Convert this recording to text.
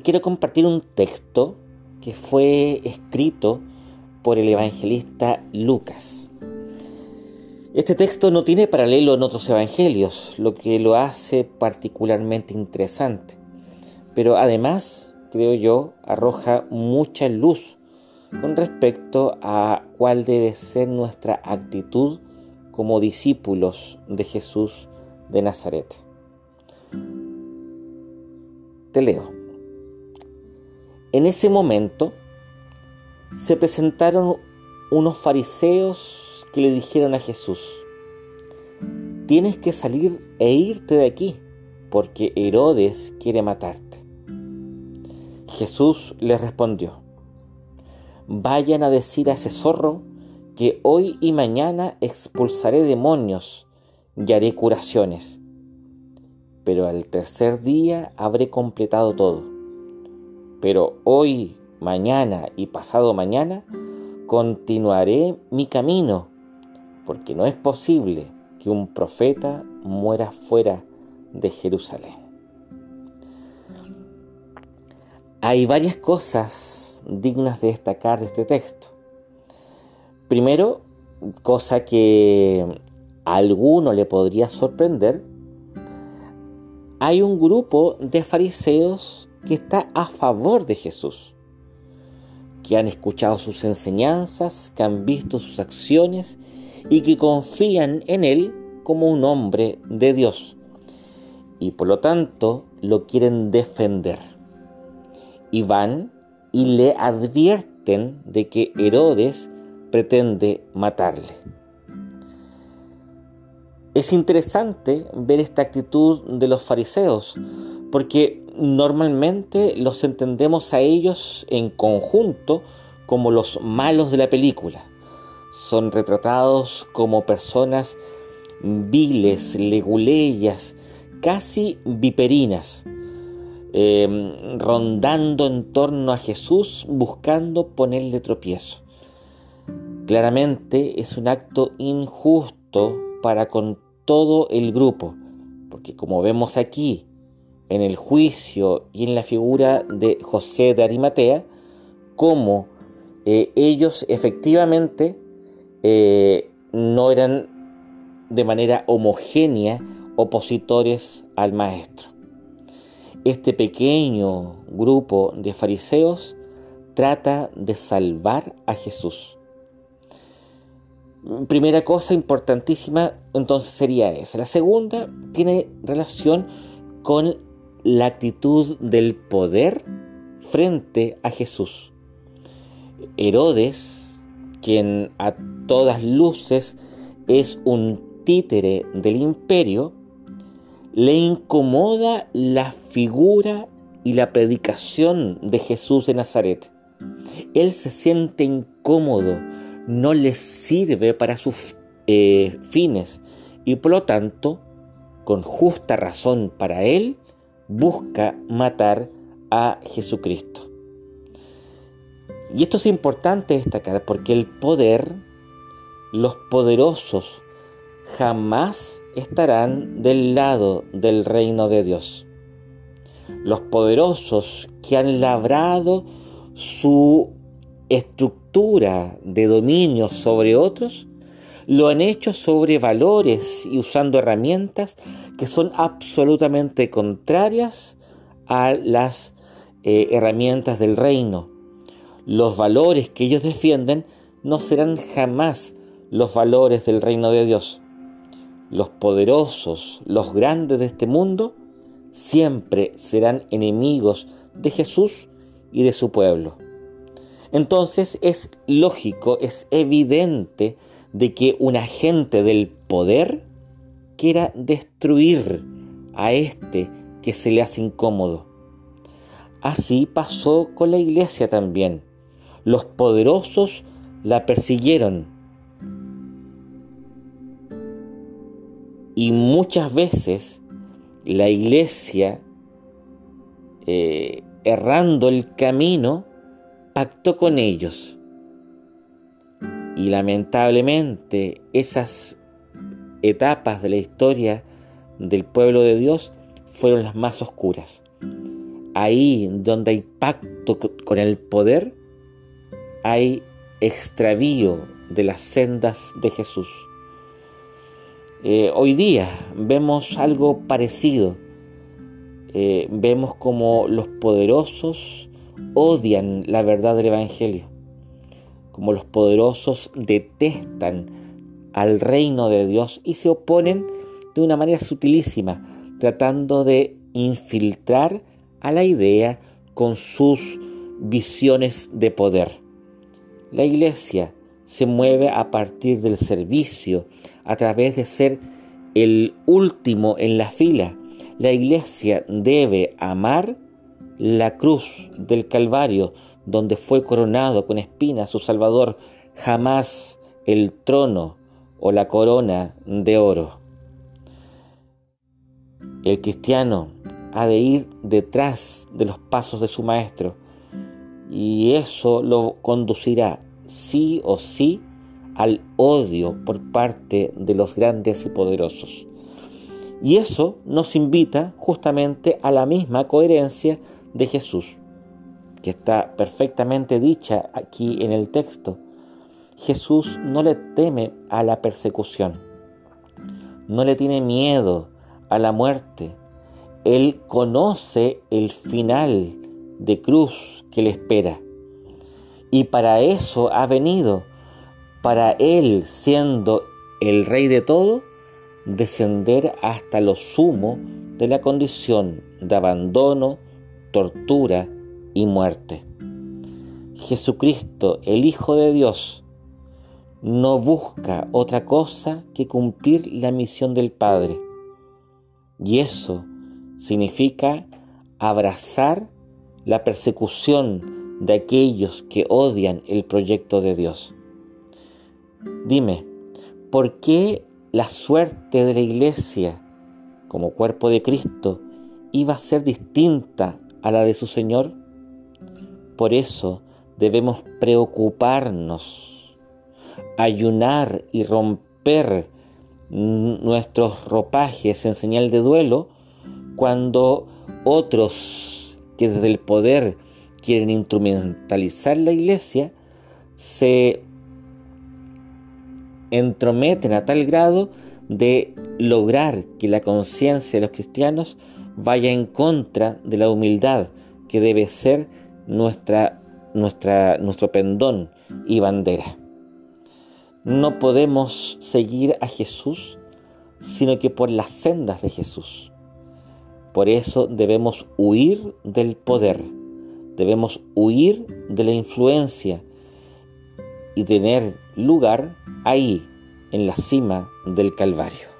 quiero compartir un texto que fue escrito por el evangelista Lucas. Este texto no tiene paralelo en otros evangelios, lo que lo hace particularmente interesante, pero además, creo yo, arroja mucha luz con respecto a cuál debe ser nuestra actitud como discípulos de Jesús de Nazaret. Te leo. En ese momento se presentaron unos fariseos que le dijeron a Jesús, tienes que salir e irte de aquí, porque Herodes quiere matarte. Jesús les respondió, vayan a decir a ese zorro que hoy y mañana expulsaré demonios y haré curaciones, pero al tercer día habré completado todo. Pero hoy, mañana y pasado mañana continuaré mi camino, porque no es posible que un profeta muera fuera de Jerusalén. Hay varias cosas dignas de destacar de este texto. Primero, cosa que a alguno le podría sorprender, hay un grupo de fariseos que está a favor de Jesús, que han escuchado sus enseñanzas, que han visto sus acciones y que confían en Él como un hombre de Dios y por lo tanto lo quieren defender. Y van y le advierten de que Herodes pretende matarle. Es interesante ver esta actitud de los fariseos, porque normalmente los entendemos a ellos en conjunto como los malos de la película. Son retratados como personas viles, leguleyas, casi viperinas, Em, rondando en torno a Jesús buscando ponerle tropiezo. Claramente es un acto injusto para con todo el grupo, porque como vemos aquí en el juicio y en la figura de José de Arimatea, como eh, ellos efectivamente eh, no eran de manera homogénea opositores al maestro este pequeño grupo de fariseos trata de salvar a Jesús. Primera cosa importantísima entonces sería esa. La segunda tiene relación con la actitud del poder frente a Jesús. Herodes, quien a todas luces es un títere del imperio, le incomoda la figura y la predicación de Jesús de Nazaret. Él se siente incómodo, no le sirve para sus eh, fines y por lo tanto, con justa razón para él, busca matar a Jesucristo. Y esto es importante destacar porque el poder, los poderosos, jamás estarán del lado del reino de Dios. Los poderosos que han labrado su estructura de dominio sobre otros, lo han hecho sobre valores y usando herramientas que son absolutamente contrarias a las eh, herramientas del reino. Los valores que ellos defienden no serán jamás los valores del reino de Dios los poderosos, los grandes de este mundo, siempre serán enemigos de Jesús y de su pueblo. Entonces es lógico, es evidente de que un agente del poder quiera destruir a este que se le hace incómodo. Así pasó con la iglesia también. Los poderosos la persiguieron Y muchas veces la iglesia, eh, errando el camino, pactó con ellos. Y lamentablemente esas etapas de la historia del pueblo de Dios fueron las más oscuras. ahí donde hay pacto con el poder, hay extravío de las sendas de Jesús. Eh, hoy día vemos algo parecido. Eh, vemos como los poderosos odian la verdad del Evangelio, como los poderosos detestan al reino de Dios y se oponen de una manera sutilísima, tratando de infiltrar a la idea con sus visiones de poder. La iglesia se mueve a partir del servicio, a través de ser el último en la fila. La iglesia debe amar la cruz del Calvario, donde fue coronado con espinas su Salvador, jamás el trono o la corona de oro. El cristiano ha de ir detrás de los pasos de su Maestro y eso lo conducirá sí o sí al odio por parte de los grandes y poderosos. Y eso nos invita justamente a la misma coherencia de Jesús, que está perfectamente dicha aquí en el texto. Jesús no le teme a la persecución, no le tiene miedo a la muerte. Él conoce el final de cruz que le espera. Y para eso ha venido, para Él siendo el Rey de todo, descender hasta lo sumo de la condición de abandono, tortura y muerte. Jesucristo, el Hijo de Dios, no busca otra cosa que cumplir la misión del Padre. Y eso significa abrazar la persecución de aquellos que odian el proyecto de Dios. Dime, ¿por qué la suerte de la iglesia como cuerpo de Cristo iba a ser distinta a la de su Señor? Por eso debemos preocuparnos, ayunar y romper nuestros ropajes en señal de duelo cuando otros que desde el poder quieren instrumentalizar la iglesia, se entrometen a tal grado de lograr que la conciencia de los cristianos vaya en contra de la humildad que debe ser nuestra, nuestra, nuestro pendón y bandera. No podemos seguir a Jesús sino que por las sendas de Jesús. Por eso debemos huir del poder Debemos huir de la influencia y tener lugar ahí, en la cima del Calvario.